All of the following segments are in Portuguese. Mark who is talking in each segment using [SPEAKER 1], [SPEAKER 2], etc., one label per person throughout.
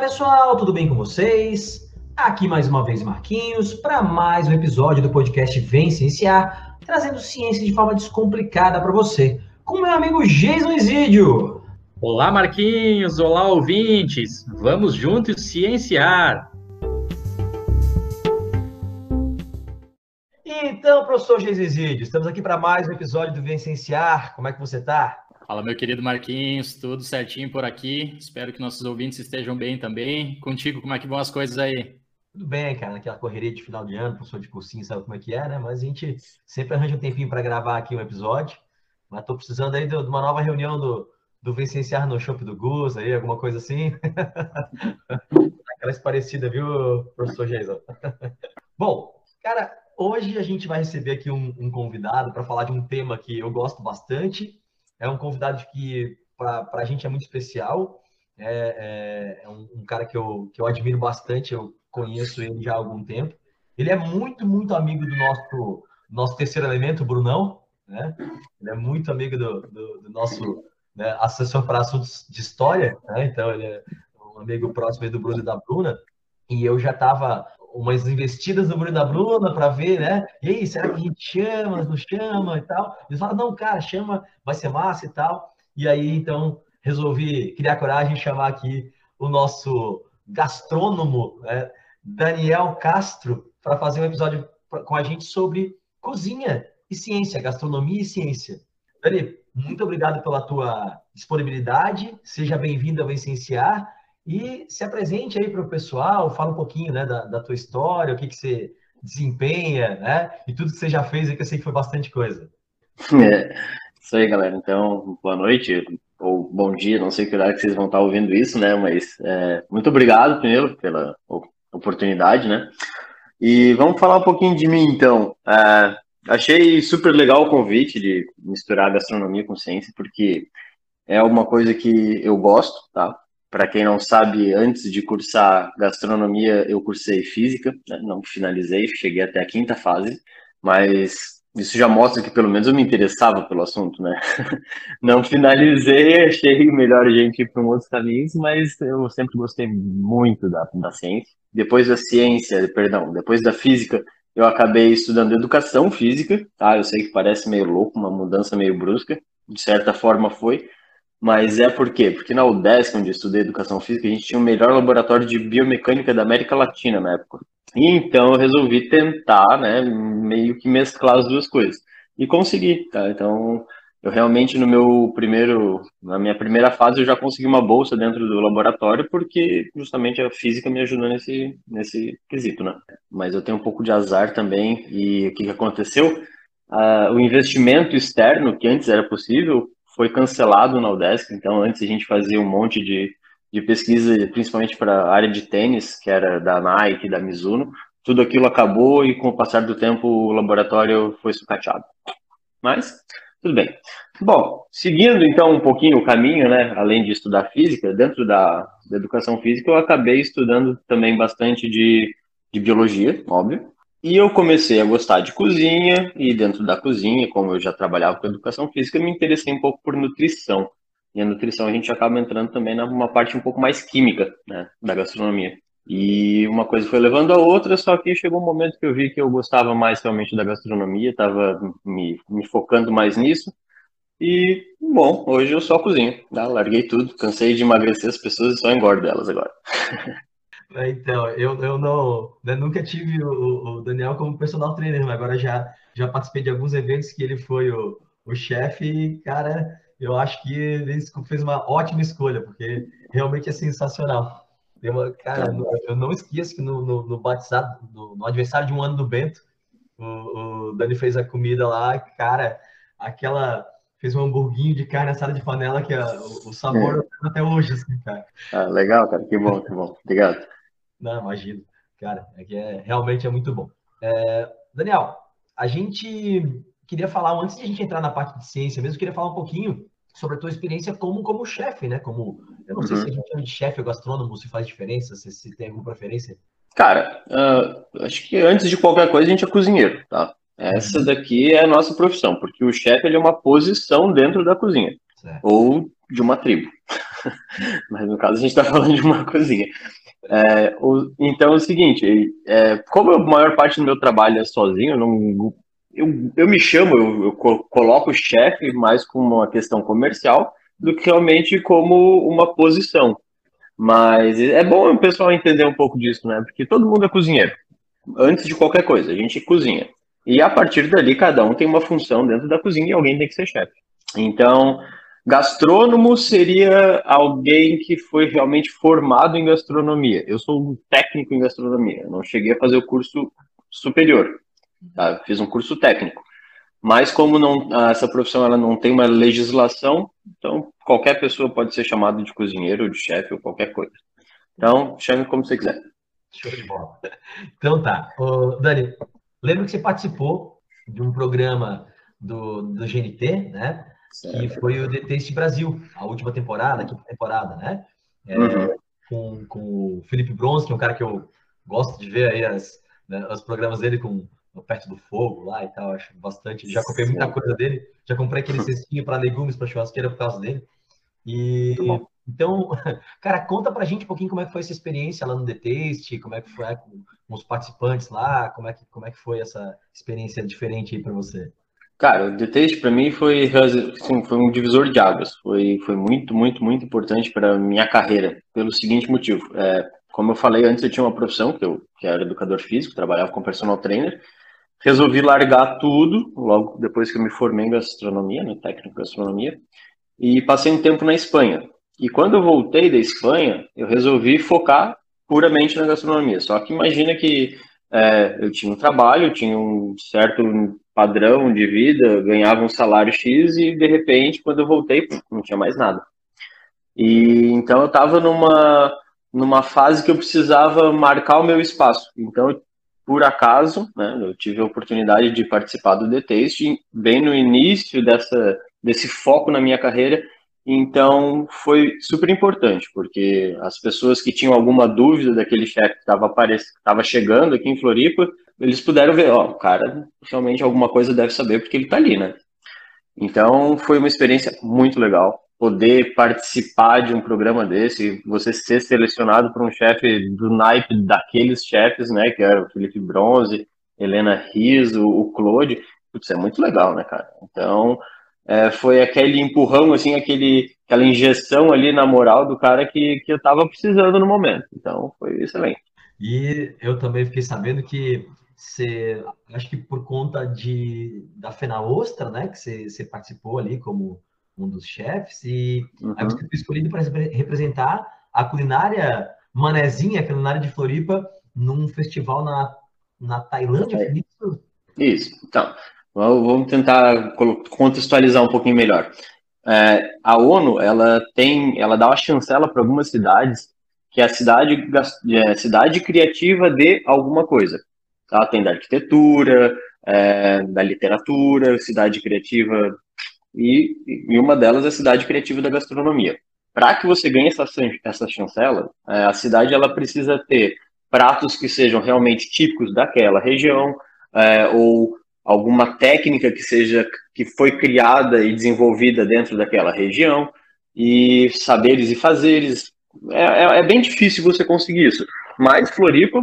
[SPEAKER 1] Pessoal, tudo bem com vocês? Aqui mais uma vez Marquinhos para mais um episódio do podcast Vem Cienciar, trazendo ciência de forma descomplicada para você, com meu amigo Jason Isidio.
[SPEAKER 2] Olá Marquinhos, olá ouvintes, vamos juntos cienciar.
[SPEAKER 1] Então, professor Jason Isidio, estamos aqui para mais um episódio do Vem Cienciar. Como é que você está?
[SPEAKER 2] Fala, meu querido Marquinhos, tudo certinho por aqui. Espero que nossos ouvintes estejam bem também. Contigo, como é que vão as coisas aí?
[SPEAKER 1] Tudo bem, cara, naquela correria de final de ano, professor de cursinho, sabe como é que é, né? Mas a gente sempre arranja um tempinho para gravar aqui um episódio. Mas estou precisando aí de uma nova reunião do, do Vicenciar no Shopping do Gus, aí, alguma coisa assim. Aquelas parecidas, viu, professor Jason? Bom, cara, hoje a gente vai receber aqui um, um convidado para falar de um tema que eu gosto bastante é um convidado que para a gente é muito especial. É, é, é um, um, cara que eu, que eu admiro bastante, eu conheço ele já há algum tempo. Ele é muito, muito amigo do nosso, nosso terceiro elemento, o Brunão. Né? Ele é muito amigo do, do, do nosso né, assessor para assuntos de história. Né? Então, ele é um amigo próximo do Bruno e da Bruna. E eu já estava umas investidas no Bruno da Bruna para ver, né? E aí, será que a gente chama, não chama e tal? Eles falaram, não, cara, chama, vai ser massa e tal. E aí, então, resolvi criar coragem e chamar aqui o nosso gastrônomo, né? Daniel Castro, para fazer um episódio com a gente sobre cozinha e ciência, gastronomia e ciência. Dani, muito obrigado pela tua disponibilidade. Seja bem-vindo ao Essenciar. E se apresente aí para o pessoal, fala um pouquinho né, da, da tua história, o que, que você desempenha, né? E tudo que você já fez, que eu sei que foi bastante coisa.
[SPEAKER 3] É, isso aí, galera. Então, boa noite ou bom dia, não sei que horário que vocês vão estar ouvindo isso, né? Mas é, muito obrigado primeiro pela oportunidade, né? E vamos falar um pouquinho de mim, então. É, achei super legal o convite de misturar gastronomia com ciência, porque é uma coisa que eu gosto, tá? Para quem não sabe, antes de cursar gastronomia, eu cursei física, né? não finalizei, cheguei até a quinta fase, mas isso já mostra que pelo menos eu me interessava pelo assunto, né? Não finalizei, achei melhor gente ir para um outros caminhos, mas eu sempre gostei muito da, da ciência. Depois da ciência, perdão, depois da física, eu acabei estudando educação física, tá? Eu sei que parece meio louco, uma mudança meio brusca, de certa forma foi, mas é por quê? Porque na UDESC, onde eu estudei educação física, a gente tinha o melhor laboratório de biomecânica da América Latina na época. E então eu resolvi tentar, né, meio que mesclar as duas coisas. E consegui, tá? Então, eu realmente no meu primeiro, na minha primeira fase eu já consegui uma bolsa dentro do laboratório porque justamente a física me ajudou nesse nesse quesito, né? Mas eu tenho um pouco de azar também e o que, que aconteceu? Uh, o investimento externo que antes era possível foi cancelado na UDESC, então antes a gente fazia um monte de, de pesquisa, principalmente para a área de tênis, que era da Nike, da Mizuno, tudo aquilo acabou e com o passar do tempo o laboratório foi sucateado. Mas, tudo bem. Bom, seguindo então um pouquinho o caminho, né, além de estudar física, dentro da, da educação física eu acabei estudando também bastante de, de biologia, óbvio, e eu comecei a gostar de cozinha, e dentro da cozinha, como eu já trabalhava com educação física, me interessei um pouco por nutrição. E a nutrição a gente acaba entrando também numa parte um pouco mais química né, da gastronomia. E uma coisa foi levando a outra, só que chegou um momento que eu vi que eu gostava mais realmente da gastronomia, estava me, me focando mais nisso. E, bom, hoje eu só cozinho. Tá? Larguei tudo, cansei de emagrecer as pessoas e só engordo elas agora.
[SPEAKER 1] É, então, eu, eu não, eu nunca tive o, o, Daniel como personal trainer, mas agora já, já participei de alguns eventos que ele foi o, o chefe e, cara, eu acho que ele fez uma ótima escolha, porque realmente é sensacional. Uma, cara, eu não esqueço que no, no, no batizado, no, no, aniversário de um ano do Bento, o, o Dani fez a comida lá, cara, aquela fez um hamburguinho de carne assada de panela que a, o, sabor é. até hoje, assim, cara.
[SPEAKER 3] Ah, legal, cara, que bom, que bom. Obrigado.
[SPEAKER 1] Não, imagino. Cara, é que é, realmente é muito bom. É, Daniel, a gente queria falar, antes de a gente entrar na parte de ciência mesmo, queria falar um pouquinho sobre a tua experiência como, como chefe, né? Como, eu não uhum. sei se a gente chama de chefe ou gastrônomo, se faz diferença, se, se tem alguma preferência.
[SPEAKER 3] Cara, uh, acho que antes de qualquer coisa a gente é cozinheiro, tá? Essa uhum. daqui é a nossa profissão, porque o chefe ele é uma posição dentro da cozinha, certo. ou de uma tribo. mas no caso a gente está falando de uma cozinha. É, o, então é o seguinte, é, como a maior parte do meu trabalho é sozinho, eu, não, eu, eu me chamo, eu, eu coloco o chefe mais como uma questão comercial do que realmente como uma posição. Mas é bom o pessoal entender um pouco disso, né? Porque todo mundo é cozinheiro. Antes de qualquer coisa, a gente cozinha. E a partir dali, cada um tem uma função dentro da cozinha e alguém tem que ser chefe. Então, gastrônomo seria alguém que foi realmente formado em gastronomia. Eu sou um técnico em gastronomia. Não cheguei a fazer o curso superior. Tá? Fiz um curso técnico. Mas como não, essa profissão ela não tem uma legislação, então qualquer pessoa pode ser chamado de cozinheiro, de chefe ou qualquer coisa. Então, chame como você quiser.
[SPEAKER 1] Show de bola. Então tá. Ô, Dani, lembro que você participou de um programa do, do GNT, né? Certo. Que foi o The Taste Brasil, a última temporada, a quinta temporada, né? É, uhum. com, com o Felipe Bronze, que é um cara que eu gosto de ver aí as, né, os programas dele com perto do fogo lá e tal, acho bastante. Já comprei muita coisa dele, já comprei aquele cestinho para legumes para churrasqueira por causa dele. E então, cara, conta pra gente um pouquinho como é que foi essa experiência lá no The Taste, como é que foi com, com os participantes lá, como é que como é que foi essa experiência diferente aí para você?
[SPEAKER 3] Cara, o The Taste para mim foi, assim, foi um divisor de águas. Foi, foi muito, muito, muito importante para minha carreira, pelo seguinte motivo. É, como eu falei antes, eu tinha uma profissão, que eu que era educador físico, trabalhava como personal trainer, resolvi largar tudo, logo depois que eu me formei em gastronomia, né, técnico em gastronomia, e passei um tempo na Espanha. E quando eu voltei da Espanha, eu resolvi focar puramente na gastronomia. Só que imagina que é, eu tinha um trabalho, eu tinha um certo padrão de vida, ganhava um salário X e de repente, quando eu voltei, não tinha mais nada. E então eu estava numa numa fase que eu precisava marcar o meu espaço. Então por acaso, né, eu tive a oportunidade de participar do The Taste bem no início dessa, desse foco na minha carreira, então foi super importante, porque as pessoas que tinham alguma dúvida daquele chefe que estava chegando aqui em Floripa, eles puderam ver, ó, o cara realmente alguma coisa deve saber porque ele está ali, né? Então foi uma experiência muito legal poder participar de um programa desse, você ser selecionado por um chefe do naipe daqueles chefes, né, que era o Felipe Bronze, Helena Riso, o Claude, putz, é muito legal, né, cara? Então, é, foi aquele empurrão, assim, aquele, aquela injeção ali na moral do cara que, que eu tava precisando no momento. Então, foi excelente.
[SPEAKER 1] E eu também fiquei sabendo que você, acho que por conta de, da Fena Ostra, né, que você, você participou ali como um dos chefes, e uhum. aí você foi escolhido para representar a culinária manezinha, a culinária de Floripa, num festival na, na Tailândia, é.
[SPEAKER 3] isso? Isso, então, vamos tentar contextualizar um pouquinho melhor. É, a ONU, ela tem, ela dá uma chancela para algumas cidades que é a cidade, é, cidade criativa de alguma coisa. Ela tem da arquitetura, é, da literatura, cidade criativa e, e uma delas é a cidade criativa da gastronomia. Para que você ganhe essa, essa chancela, é, a cidade ela precisa ter pratos que sejam realmente típicos daquela região, é, ou alguma técnica que seja que foi criada e desenvolvida dentro daquela região, e saberes e fazeres. É, é, é bem difícil você conseguir isso. Mas Floripa,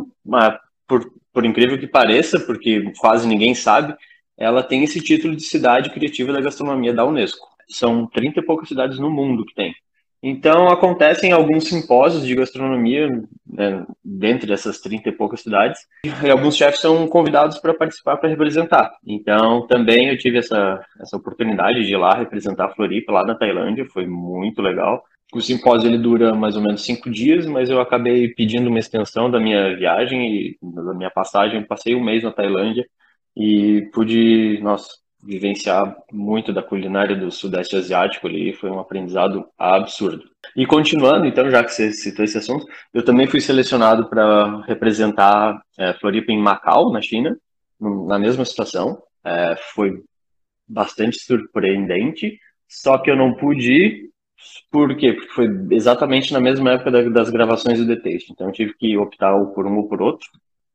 [SPEAKER 3] por, por incrível que pareça, porque quase ninguém sabe, ela tem esse título de cidade criativa da gastronomia da Unesco. São 30 e poucas cidades no mundo que tem. Então, acontecem alguns simpósios de gastronomia né, dentro dessas 30 e poucas cidades, e alguns chefes são convidados para participar, para representar. Então, também eu tive essa, essa oportunidade de ir lá representar a Floripa, lá na Tailândia, foi muito legal. O simpósio ele dura mais ou menos cinco dias, mas eu acabei pedindo uma extensão da minha viagem e da minha passagem. Passei um mês na Tailândia e pude, nossa, vivenciar muito da culinária do Sudeste Asiático ali, foi um aprendizado absurdo. E continuando, então, já que você citou esse assunto, eu também fui selecionado para representar é, Floripa em Macau, na China, na mesma situação. É, foi bastante surpreendente, só que eu não pude ir, por quê? Porque foi exatamente na mesma época das gravações do The Taste, então eu tive que optar por um ou por outro.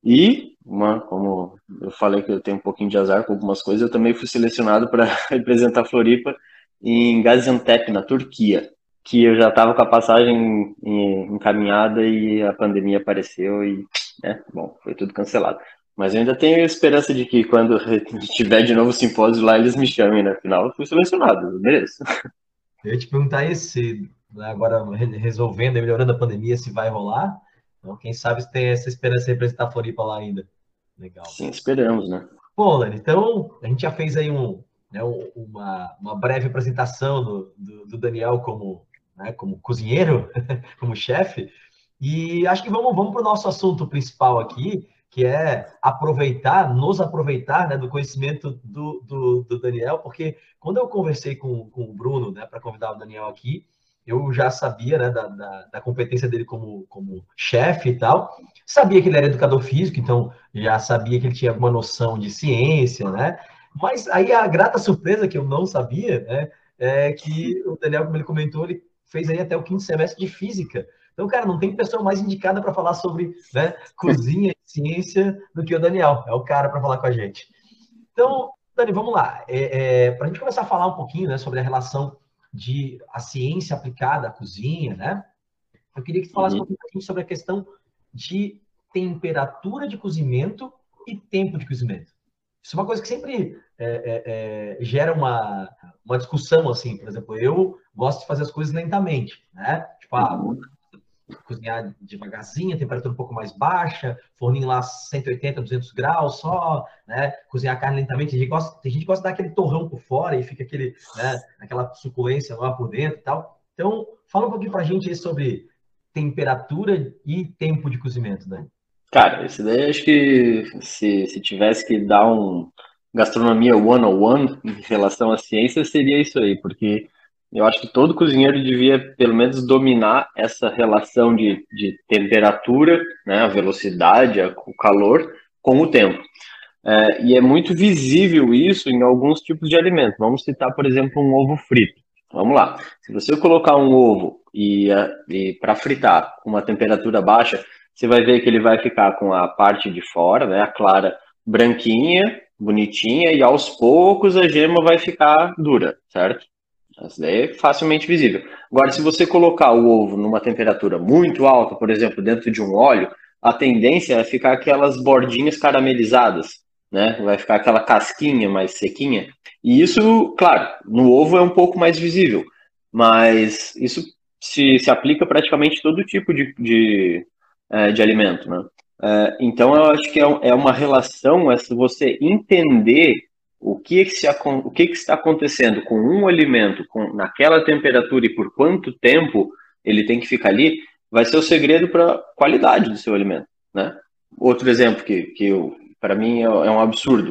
[SPEAKER 3] E, uma, como eu falei que eu tenho um pouquinho de azar com algumas coisas, eu também fui selecionado para representar Floripa em Gaziantep, na Turquia. que eu já estava com a passagem encaminhada e a pandemia apareceu e, né, bom, foi tudo cancelado. Mas eu ainda tenho esperança de que quando tiver de novo o simpósio lá, eles me chamem, né? Afinal, eu fui selecionado, beleza.
[SPEAKER 1] Eu ia te perguntar isso, se né, agora resolvendo e melhorando a pandemia, se vai rolar. Então, quem sabe tem essa esperança de representar a Floripa lá ainda. Legal.
[SPEAKER 3] Sim, esperamos, né?
[SPEAKER 1] Bom, Lani, então a gente já fez aí um, né, uma, uma breve apresentação do, do, do Daniel como, né, como cozinheiro, como chefe, e acho que vamos, vamos para o nosso assunto principal aqui, que é aproveitar, nos aproveitar né, do conhecimento do, do, do, Daniel, porque quando eu conversei com, com o Bruno, né, para convidar o Daniel aqui, eu já sabia né, da, da, da, competência dele como, como chefe e tal, sabia que ele era educador físico, então já sabia que ele tinha alguma noção de ciência, né? Mas aí a grata surpresa que eu não sabia, né, é que o Daniel, como ele comentou, ele fez aí até o quinto semestre de física. Então, cara, não tem pessoa mais indicada para falar sobre né, cozinha e ciência do que o Daniel. É o cara para falar com a gente. Então, Dani, vamos lá. É, é, para a gente começar a falar um pouquinho né, sobre a relação de a ciência aplicada à cozinha, né? Eu queria que tu falasse uhum. um pouquinho sobre a questão de temperatura de cozimento e tempo de cozimento. Isso é uma coisa que sempre é, é, é, gera uma, uma discussão, assim, por exemplo, eu gosto de fazer as coisas lentamente, né? Tipo, ah, uhum cozinhar devagarzinho, temperatura um pouco mais baixa, forninho lá 180, 200 graus só, né? Cozinhar a carne lentamente. A gente gosta, tem gente que gosta de dar aquele torrão por fora e fica aquele, né, aquela suculência lá por dentro e tal. Então, fala um pouquinho pra gente aí sobre temperatura e tempo de cozimento, Dani.
[SPEAKER 3] Cara, esse daí acho que se, se tivesse que dar um gastronomia one-on-one em relação à ciência, seria isso aí, porque eu acho que todo cozinheiro devia, pelo menos, dominar essa relação de, de temperatura, né, a velocidade, a, o calor, com o tempo. É, e é muito visível isso em alguns tipos de alimentos. Vamos citar, por exemplo, um ovo frito. Vamos lá. Se você colocar um ovo e, e para fritar com uma temperatura baixa, você vai ver que ele vai ficar com a parte de fora, né, a clara branquinha, bonitinha, e aos poucos a gema vai ficar dura, certo? Isso daí é facilmente visível. Agora, se você colocar o ovo numa temperatura muito alta, por exemplo, dentro de um óleo, a tendência é ficar aquelas bordinhas caramelizadas, né? Vai ficar aquela casquinha mais sequinha. E isso, claro, no ovo é um pouco mais visível, mas isso se, se aplica praticamente todo tipo de, de, é, de alimento, né? É, então, eu acho que é, é uma relação, é você entender o que, se, o que, que está acontecendo com um alimento com, naquela temperatura e por quanto tempo ele tem que ficar ali, vai ser o segredo para a qualidade do seu alimento. Né? Outro exemplo que, que para mim é, é, um absurdo: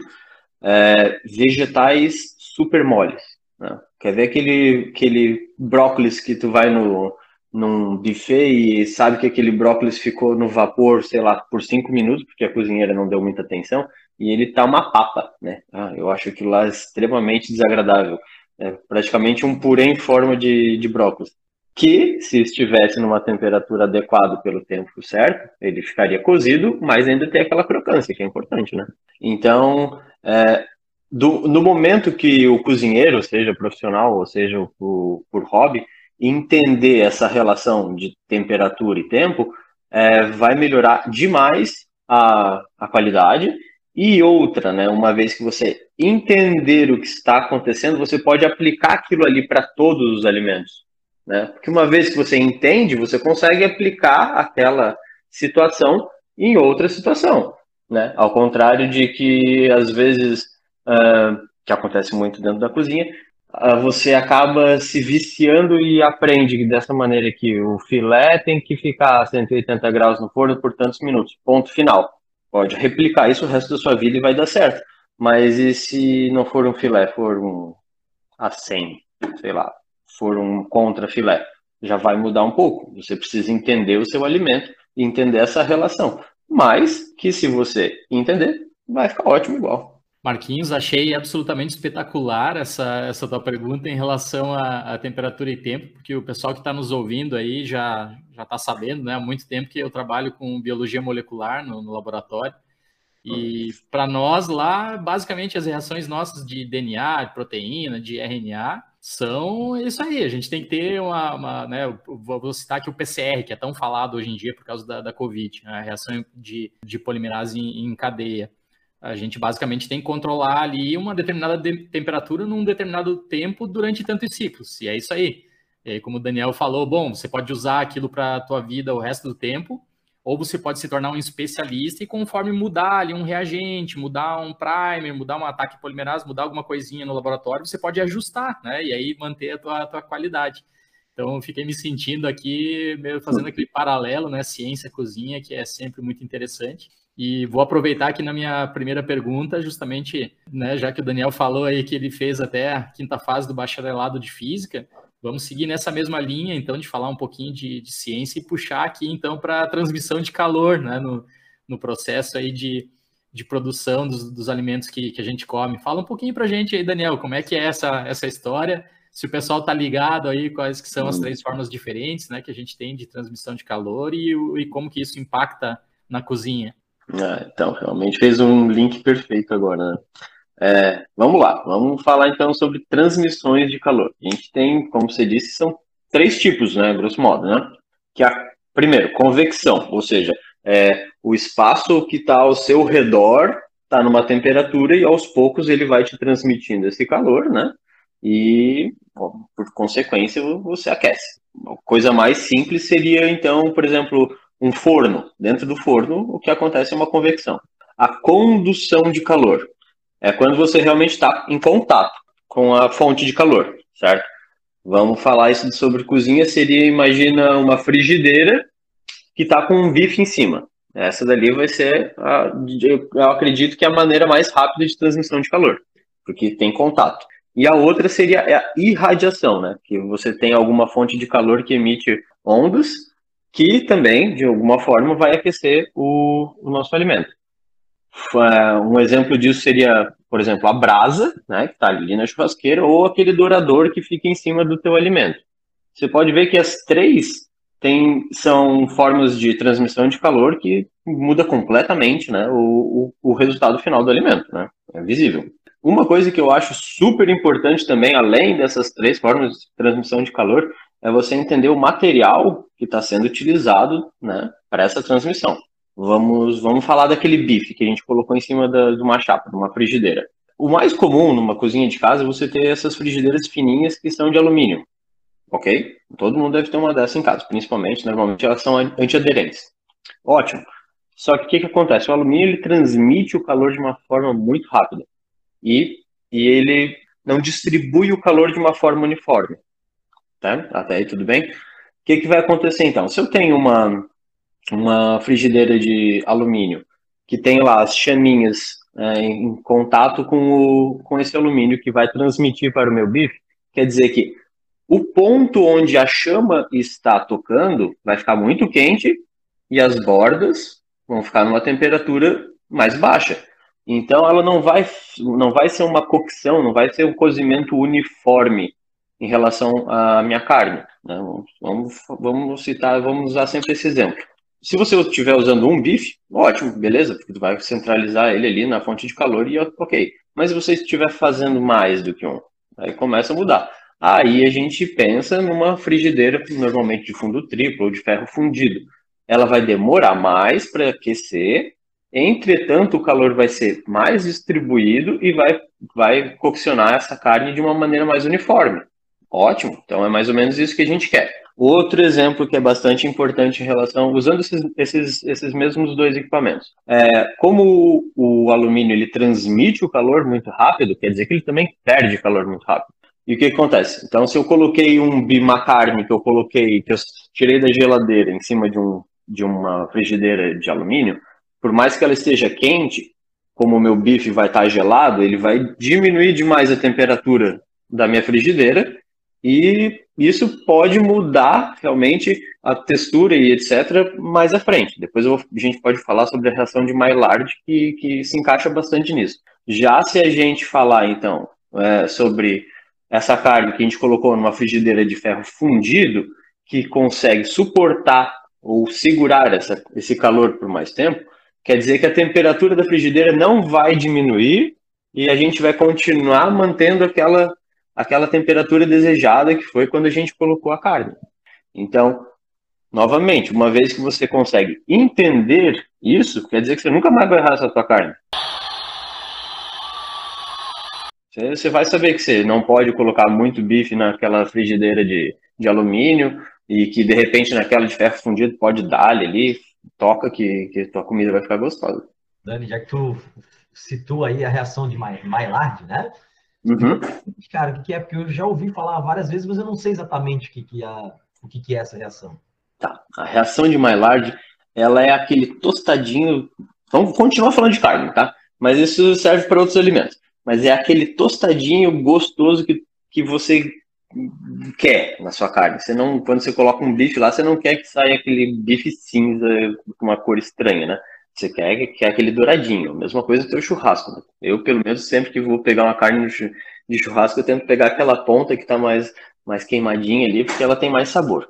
[SPEAKER 3] é, vegetais super moles. Né? Quer ver aquele, aquele brócolis que tu vai no, num buffet e sabe que aquele brócolis ficou no vapor, sei lá, por cinco minutos, porque a cozinheira não deu muita atenção, e ele tá uma papa, né? Ah, eu acho aquilo lá extremamente desagradável. É praticamente um purê em forma de, de brócolis. Que, se estivesse numa temperatura adequada pelo tempo certo, ele ficaria cozido, mas ainda tem aquela crocância, que é importante, né? Então, é, do, no momento que o cozinheiro, seja profissional ou seja por, por hobby, entender essa relação de temperatura e tempo, é, vai melhorar demais a, a qualidade. E outra, né, uma vez que você entender o que está acontecendo, você pode aplicar aquilo ali para todos os alimentos. Né? Porque uma vez que você entende, você consegue aplicar aquela situação em outra situação. Né? Ao contrário de que, às vezes, uh, que acontece muito dentro da cozinha, ah, você acaba se viciando e aprende dessa maneira que o filé tem que ficar a 180 graus no forno por tantos minutos. Ponto final. Pode replicar isso o resto da sua vida e vai dar certo. Mas e se não for um filé, for um a 100, sei lá, for um contra filé? Já vai mudar um pouco. Você precisa entender o seu alimento e entender essa relação. Mas que se você entender, vai ficar ótimo igual.
[SPEAKER 2] Marquinhos, achei absolutamente espetacular essa, essa tua pergunta em relação à, à temperatura e tempo, porque o pessoal que está nos ouvindo aí já já está sabendo, né? Há muito tempo que eu trabalho com biologia molecular no, no laboratório. E para nós lá, basicamente as reações nossas de DNA, de proteína, de RNA, são isso aí. A gente tem que ter uma, uma né, vou citar aqui o PCR, que é tão falado hoje em dia por causa da, da Covid, né, a reação de, de polimerase em, em, cadeia. A gente basicamente tem que controlar ali uma determinada de temperatura num determinado tempo durante tantos ciclos, e é isso aí. E aí, como o Daniel falou, bom, você pode usar aquilo para a tua vida o resto do tempo, ou você pode se tornar um especialista e conforme mudar ali um reagente, mudar um primer, mudar um ataque polimerase, mudar alguma coisinha no laboratório, você pode ajustar, né? E aí manter a tua, a tua qualidade. Então, fiquei me sentindo aqui, fazendo aquele paralelo, né? Ciência cozinha, que é sempre muito interessante. E vou aproveitar aqui na minha primeira pergunta, justamente, né, já que o Daniel falou aí que ele fez até a quinta fase do bacharelado de física, Vamos seguir nessa mesma linha, então, de falar um pouquinho de, de ciência e puxar aqui, então, para a transmissão de calor, né, no, no processo aí de, de produção dos, dos alimentos que, que a gente come. Fala um pouquinho para a gente aí, Daniel, como é que é essa, essa história, se o pessoal está ligado aí, quais que são as três formas diferentes, né, que a gente tem de transmissão de calor e, e como que isso impacta na cozinha.
[SPEAKER 3] Ah, então, realmente fez um link perfeito agora, né? É, vamos lá, vamos falar então sobre transmissões de calor. A gente tem, como você disse, são três tipos, né, grosso modo, né? Que a primeiro, convecção, ou seja, é, o espaço que está ao seu redor está numa temperatura e aos poucos ele vai te transmitindo esse calor, né? E por consequência você aquece. A coisa mais simples seria então, por exemplo, um forno. Dentro do forno, o que acontece é uma convecção. A condução de calor é quando você realmente está em contato com a fonte de calor, certo? Vamos falar isso sobre cozinha, seria, imagina uma frigideira que está com um bife em cima. Essa dali vai ser, a, eu acredito que é a maneira mais rápida de transmissão de calor, porque tem contato. E a outra seria a irradiação, né? Que você tem alguma fonte de calor que emite ondas, que também, de alguma forma, vai aquecer o, o nosso alimento. Um exemplo disso seria, por exemplo, a brasa, né, que está ali na churrasqueira, ou aquele dourador que fica em cima do teu alimento. Você pode ver que as três tem, são formas de transmissão de calor que muda completamente né, o, o, o resultado final do alimento, né? É visível. Uma coisa que eu acho super importante também, além dessas três formas de transmissão de calor, é você entender o material que está sendo utilizado né, para essa transmissão. Vamos, vamos falar daquele bife que a gente colocou em cima da, de uma chapa, de uma frigideira. O mais comum numa cozinha de casa é você ter essas frigideiras fininhas que são de alumínio. Ok? Todo mundo deve ter uma dessas em casa, principalmente, normalmente elas são antiaderentes. Ótimo. Só que o que, que acontece? O alumínio ele transmite o calor de uma forma muito rápida. E, e ele não distribui o calor de uma forma uniforme. Tá? Até aí tudo bem? O que, que vai acontecer então? Se eu tenho uma, uma frigideira de alumínio que tem lá as chaminhas é, em contato com, o, com esse alumínio que vai transmitir para o meu bife, quer dizer que o ponto onde a chama está tocando vai ficar muito quente e as bordas vão ficar numa temperatura mais baixa. Então ela não vai, não vai ser uma cocção, não vai ser um cozimento uniforme em relação à minha carne. Né? Vamos, vamos citar, vamos usar sempre esse exemplo. Se você estiver usando um bife, ótimo, beleza, porque tu vai centralizar ele ali na fonte de calor e ok. Mas se você estiver fazendo mais do que um, aí começa a mudar. Aí a gente pensa numa frigideira, normalmente de fundo triplo ou de ferro fundido. Ela vai demorar mais para aquecer, entretanto o calor vai ser mais distribuído e vai, vai coccionar essa carne de uma maneira mais uniforme. Ótimo, então é mais ou menos isso que a gente quer. Outro exemplo que é bastante importante em relação, usando esses, esses, esses mesmos dois equipamentos. É, como o, o, alumínio ele transmite o calor muito rápido, quer dizer que ele também perde calor muito rápido. E o que, acontece? Então, se eu coloquei um, uma carne que eu coloquei, que eu tirei da geladeira em cima de, um, de uma frigideira de alumínio, por mais que ela esteja quente, como o meu bife vai estar gelado, ele vai diminuir demais a temperatura da minha frigideira e isso pode mudar realmente a textura e etc. mais à frente. Depois vou, a gente pode falar sobre a reação de Maillard, que, que se encaixa bastante nisso. Já se a gente falar, então, é, sobre essa carne que a gente colocou numa frigideira de ferro fundido, que consegue suportar ou segurar essa, esse calor por mais tempo, quer dizer que a temperatura da frigideira não vai diminuir e a gente vai continuar mantendo aquela aquela temperatura desejada que foi quando a gente colocou a carne. Então, novamente, uma vez que você consegue entender isso, quer dizer que você nunca mais vai errar essa tua carne. Você vai saber que você não pode colocar muito bife naquela frigideira de, de alumínio e que de repente naquela de ferro fundido pode dar ali, toca que, que tua comida vai ficar gostosa.
[SPEAKER 1] Dani, já que tu citou aí a reação de Maillard, né?
[SPEAKER 3] Uhum.
[SPEAKER 1] Cara, o que é? Porque eu já ouvi falar várias vezes, mas eu não sei exatamente o que, que, é, o que, que é essa reação.
[SPEAKER 3] Tá. A reação de Maillard, ela é aquele tostadinho. Vamos continuar falando de carne, tá? Mas isso serve para outros alimentos. Mas é aquele tostadinho gostoso que, que você quer na sua carne. Você não, quando você coloca um bife lá, você não quer que saia aquele bife cinza com uma cor estranha, né? Você quer, quer aquele douradinho. Mesma coisa do teu churrasco. Né? Eu, pelo menos, sempre que vou pegar uma carne de churrasco, eu tento pegar aquela ponta que está mais, mais queimadinha ali, porque ela tem mais sabor.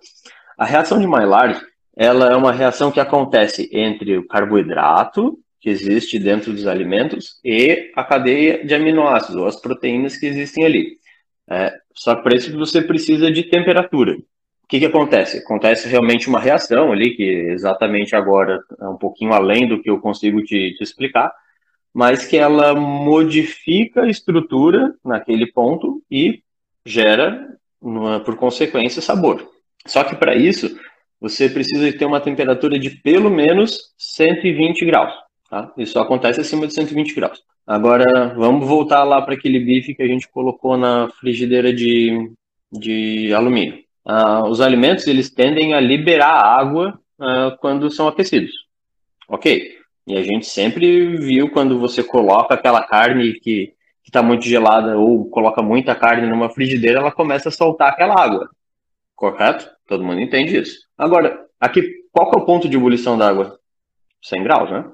[SPEAKER 3] A reação de Maillard, ela é uma reação que acontece entre o carboidrato que existe dentro dos alimentos e a cadeia de aminoácidos, ou as proteínas que existem ali. É, só para isso você precisa de temperatura que, que acontece? Acontece realmente uma reação ali, que exatamente agora é um pouquinho além do que eu consigo te, te explicar, mas que ela modifica a estrutura naquele ponto e gera, por consequência, sabor. Só que para isso, você precisa ter uma temperatura de pelo menos 120 graus. Tá? Isso acontece acima de 120 graus. Agora, vamos voltar lá para aquele bife que a gente colocou na frigideira de, de alumínio uh, os alimentos eles tendem a liberar água uh, quando são aquecidos. Ok. E a gente sempre viu quando você coloca aquela carne que está muito gelada ou coloca muita carne numa frigideira, ela começa a soltar aquela água. Correto? Todo mundo entende isso. Agora, aqui, qual é o ponto de ebulição da água? 100 graus, né?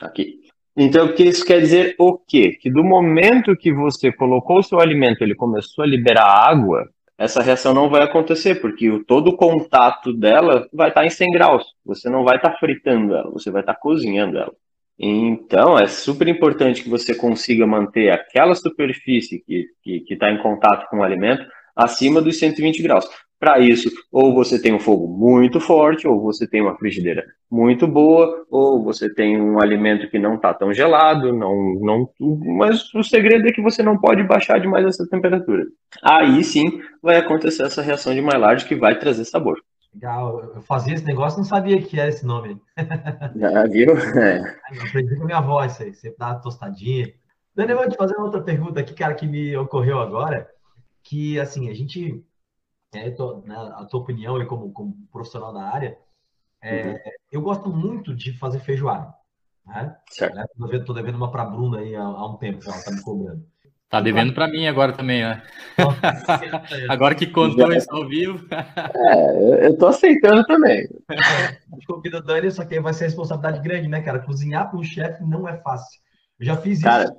[SPEAKER 3] Aqui. Então, o que isso quer dizer o quê? Que do momento que você colocou o seu alimento, ele começou a liberar água, essa reação não vai acontecer, porque o, todo o contato dela vai estar em 100 graus. Você não vai estar fritando ela, você vai estar cozinhando ela. Então, é super importante que você consiga manter aquela superfície que está em contato com o alimento acima dos 120 graus. Para isso, ou você tem um fogo muito forte, ou você tem uma frigideira muito boa, ou você tem um alimento que não está tão gelado, não, não, mas o segredo é que você não pode baixar demais essa temperatura. Aí sim vai acontecer essa reação de Maillard que vai trazer sabor.
[SPEAKER 1] Legal, eu fazia esse negócio não sabia que era esse nome.
[SPEAKER 3] Já viu? É.
[SPEAKER 1] Eu aprendi com a minha avó isso aí, sempre dava tostadinha. Daniel, eu vou te fazer uma outra pergunta aqui, cara, que me ocorreu agora, que assim, a gente é, tô, né, a tua opinião e como, como profissional da área, é, uhum. eu gosto muito de fazer feijoada. Né?
[SPEAKER 3] Certo.
[SPEAKER 1] Né? Tô, devendo, devendo uma para Bruna aí há, há, um tempo, ela tá me cobrando.
[SPEAKER 2] Tá devendo para mim agora também, né? agora que contou Já... isso ao vivo.
[SPEAKER 3] é, eu tô aceitando também.
[SPEAKER 1] Convida o Dani, só que vai ser responsabilidade grande, né, cara? Cozinhar para um chefe não é fácil. Eu já fiz
[SPEAKER 3] cara,
[SPEAKER 1] isso.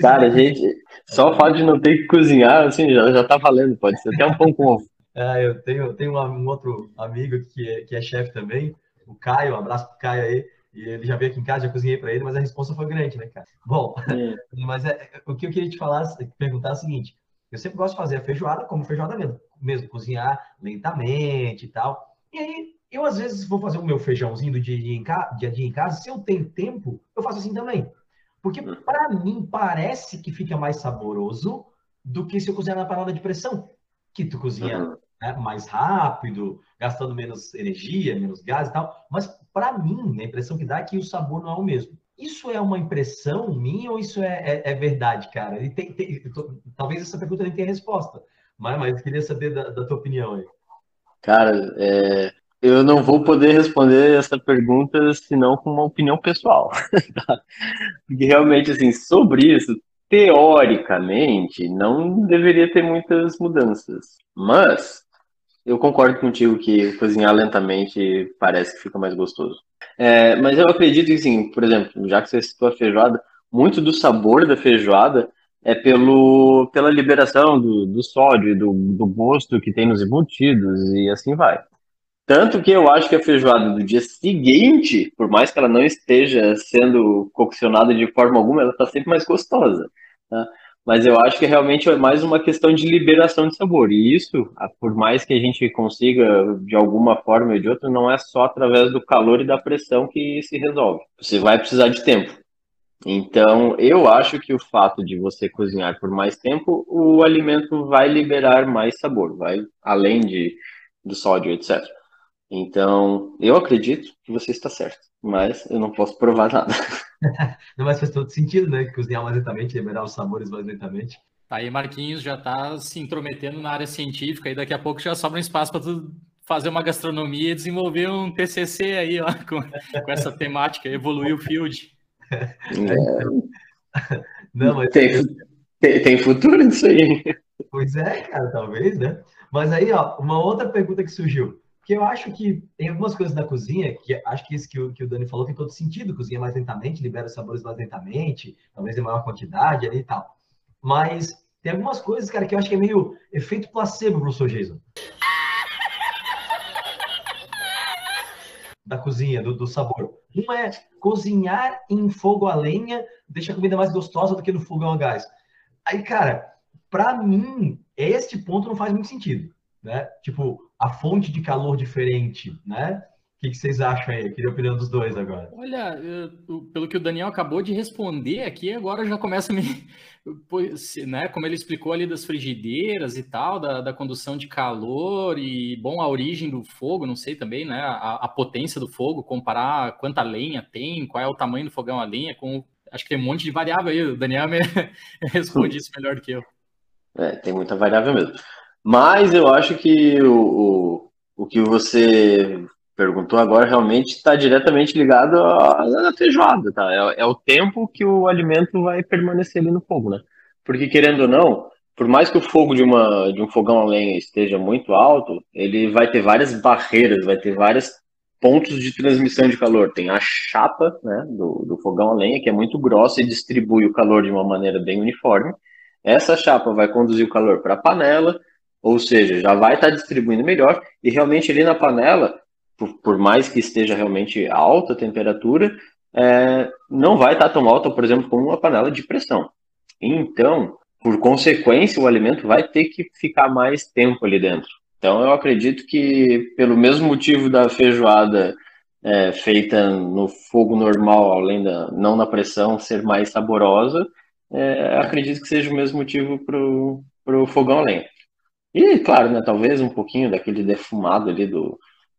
[SPEAKER 3] Cara, gente, só o fato de não ter que cozinhar, assim, já, já tá valendo, pode ser até um pão com ovo.
[SPEAKER 1] É, eu tenho, tenho um, outro amigo que é, que é chefe também, o Caio, um abraço pro Caio aí, e ele já veio aqui em casa, já cozinhei para ele, mas a resposta foi grande, né, cara? Bom, é. mas é, o que eu queria te falar, perguntar é o seguinte, eu sempre gosto de fazer a feijoada como feijoada mesmo, mesmo cozinhar lentamente e tal, e aí eu às vezes vou fazer o meu feijãozinho do dia a dia em, casa, dia, dia em casa, se eu tenho tempo, eu faço assim também. Porque para mim parece que fica mais saboroso do que se eu cozinhar na panela de pressão, que tu cozinha uhum. né, mais rápido, gastando menos energia, menos gás e tal. Mas para mim, a impressão que dá é que o sabor não é o mesmo. Isso é uma impressão minha ou isso é, é, é verdade, cara? E tem, tem, tô, talvez essa pergunta nem tenha resposta, mas, mas queria saber da, da tua opinião aí.
[SPEAKER 3] Cara, é, eu não vou poder responder essa pergunta senão com uma opinião pessoal. Porque realmente, assim, sobre isso, teoricamente, não deveria ter muitas mudanças. Mas eu concordo contigo que cozinhar lentamente parece que fica mais gostoso. É, mas eu acredito que, assim, por exemplo, já que você citou a feijoada, muito do sabor da feijoada é pelo, pela liberação do, do sódio do, do gosto que tem nos embutidos e assim vai. Tanto que eu acho que a feijoada do dia seguinte, por mais que ela não esteja sendo coccionada de forma alguma, ela está sempre mais gostosa. Tá? mas eu acho que realmente é mais uma questão de liberação de sabor. E isso, por mais que a gente consiga de alguma forma ou de outra, não é só através do calor e da pressão que se resolve. Você vai precisar de tempo. Então, eu acho que o fato de você cozinhar por mais tempo, o alimento vai liberar mais sabor, vai além de, do sódio, etc. Então, eu acredito que você está certo, mas eu não posso provar nada.
[SPEAKER 1] não, mas faz todo sentido, né? Cozinhar mais lentamente, liberar os sabores mais lentamente.
[SPEAKER 2] Tá aí, Marquinhos já está se intrometendo na área científica e daqui a pouco já sobra um espaço para tu fazer uma gastronomia e desenvolver um TCC aí, ó, com, com essa temática, evoluir o field. É.
[SPEAKER 3] Não, mas... Tem, tem, tem futuro nisso aí.
[SPEAKER 1] Pois é, cara, talvez, né? Mas aí, ó, uma outra pergunta que surgiu. Que eu acho que tem algumas coisas da cozinha, que acho que isso que o, que o Dani falou tem todo sentido, cozinha mais lentamente, libera os sabores mais lentamente, talvez em maior quantidade ali e tal. Mas tem algumas coisas, cara, que eu acho que é meio efeito placebo, professor Jason. Da cozinha, do, do sabor. Uma é cozinhar em fogo a lenha deixa a comida mais gostosa do que no fogão a gás. Aí, cara, para mim, este ponto não faz muito sentido, né? Tipo, a fonte de calor diferente, né? O que, que, vocês acham aí? Eu queria a opinião dos dois agora.
[SPEAKER 2] Olha, eu, pelo que o Daniel acabou de responder aqui, agora já começa a me. Né, como ele explicou ali das frigideiras e tal, da, da condução de calor e, bom, a origem do fogo, não sei também, né? A, a, potência do fogo, comparar quanta lenha tem, qual é o tamanho do fogão a lenha, com. Acho que tem um monte de variável aí. O Daniel me responde isso melhor do que eu.
[SPEAKER 3] É, tem muita variável mesmo. Mas eu acho que o, o, o que você perguntou agora realmente está diretamente ligado à, feijoada, tá? É, é, o tempo que o alimento vai permanecer ali no fogo, né? Porque querendo ou não, por mais que o fogo de, uma, de um fogão a lenha esteja muito alto, ele vai ter várias barreiras, vai ter vários pontos de transmissão de calor. Tem a chapa né, do, do fogão a lenha, que é muito grossa e distribui o calor de uma maneira bem uniforme. Essa chapa vai conduzir o calor para a panela, ou seja, já vai estar tá distribuindo melhor, e realmente ali na panela por, por mais que esteja realmente alta a temperatura, é, não vai estar tão alta, por exemplo, como uma panela de pressão. Então, por consequência, o alimento vai ter que ficar mais tempo ali dentro. Então, eu acredito que, pelo mesmo motivo da feijoada é, feita no fogo normal, além da não na pressão, ser mais saborosa, é, acredito que seja o mesmo motivo para o fogão a. E, claro, né, talvez um pouquinho daquele defumado ali do,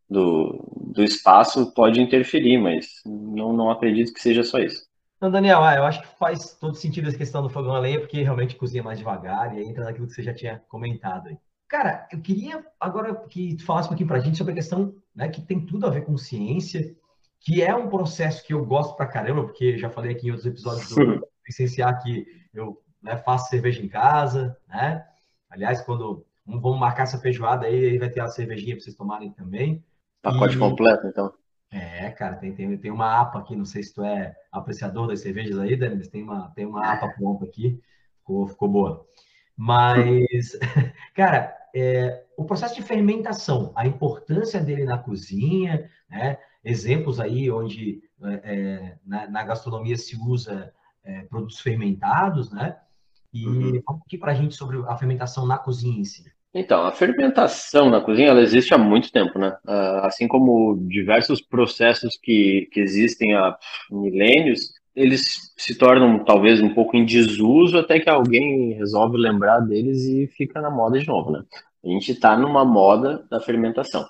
[SPEAKER 3] do, do espaço pode interferir, mas não, não acredito que seja só isso.
[SPEAKER 1] Não, Daniel, ah, eu acho que faz todo sentido essa questão do fogão a lenha, porque realmente cozinha mais devagar e aí entra naquilo que você já tinha comentado aí. Cara, eu queria agora que tu falasse um pouquinho para a gente sobre a questão né, que tem tudo a ver com ciência, que é um processo que eu gosto pra caramba, porque já falei aqui em outros episódios do licenciar que eu né, faço cerveja em casa, né? Aliás, quando vamos marcar essa feijoada aí, aí vai ter a cervejinha para vocês tomarem também.
[SPEAKER 3] Pacote e... completo, então.
[SPEAKER 1] É, cara, tem, tem, tem uma APA aqui, não sei se tu é apreciador das cervejas aí, Dani, mas tem uma, tem uma APA pronta aqui, ficou, ficou boa. Mas, cara, é, o processo de fermentação, a importância dele na cozinha, né? exemplos aí onde é, é na, na, gastronomia se usa é, produtos fermentados, né? E uhum. fala um pouquinho para a gente sobre a fermentação na cozinha em si.
[SPEAKER 3] Então, a fermentação na cozinha ela existe há muito tempo, né? Ah, assim como diversos processos que, que existem há milênios, eles se tornam talvez um pouco em desuso até que alguém resolve lembrar deles e fica na moda de novo, né? A gente está numa moda da fermentação.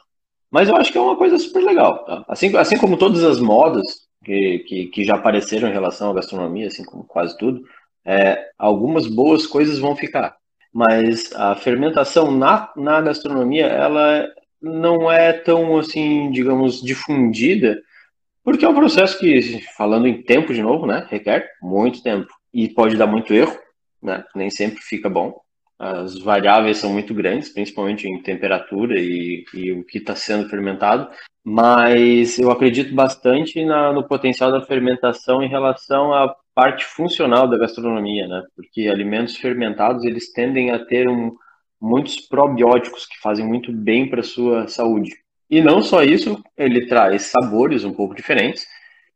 [SPEAKER 3] Mas eu acho que é uma coisa super legal, tá? Assim, assim como todas as modas que, que, que já apareceram em relação à gastronomia, assim como quase tudo, é, algumas boas coisas vão ficar mas a fermentação na, na gastronomia ela não é tão assim, digamos, difundida, porque é um processo que, falando em tempo de novo, né, requer muito tempo e pode dar muito erro, né, nem sempre fica bom. As variáveis são muito grandes, principalmente em temperatura e, e o que está sendo fermentado, mas eu acredito bastante na, no potencial da fermentação em relação a parte funcional da gastronomia, né? Porque alimentos fermentados eles tendem a ter um, muitos probióticos que fazem muito bem para sua saúde. E não só isso, ele traz sabores um pouco diferentes